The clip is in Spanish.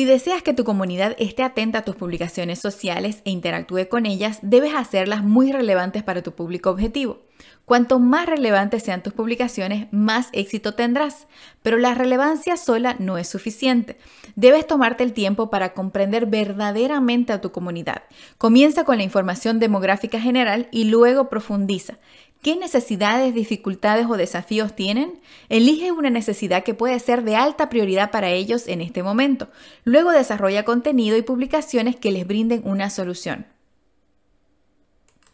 Si deseas que tu comunidad esté atenta a tus publicaciones sociales e interactúe con ellas, debes hacerlas muy relevantes para tu público objetivo. Cuanto más relevantes sean tus publicaciones, más éxito tendrás. Pero la relevancia sola no es suficiente. Debes tomarte el tiempo para comprender verdaderamente a tu comunidad. Comienza con la información demográfica general y luego profundiza. ¿Qué necesidades, dificultades o desafíos tienen? Elige una necesidad que puede ser de alta prioridad para ellos en este momento. Luego desarrolla contenido y publicaciones que les brinden una solución.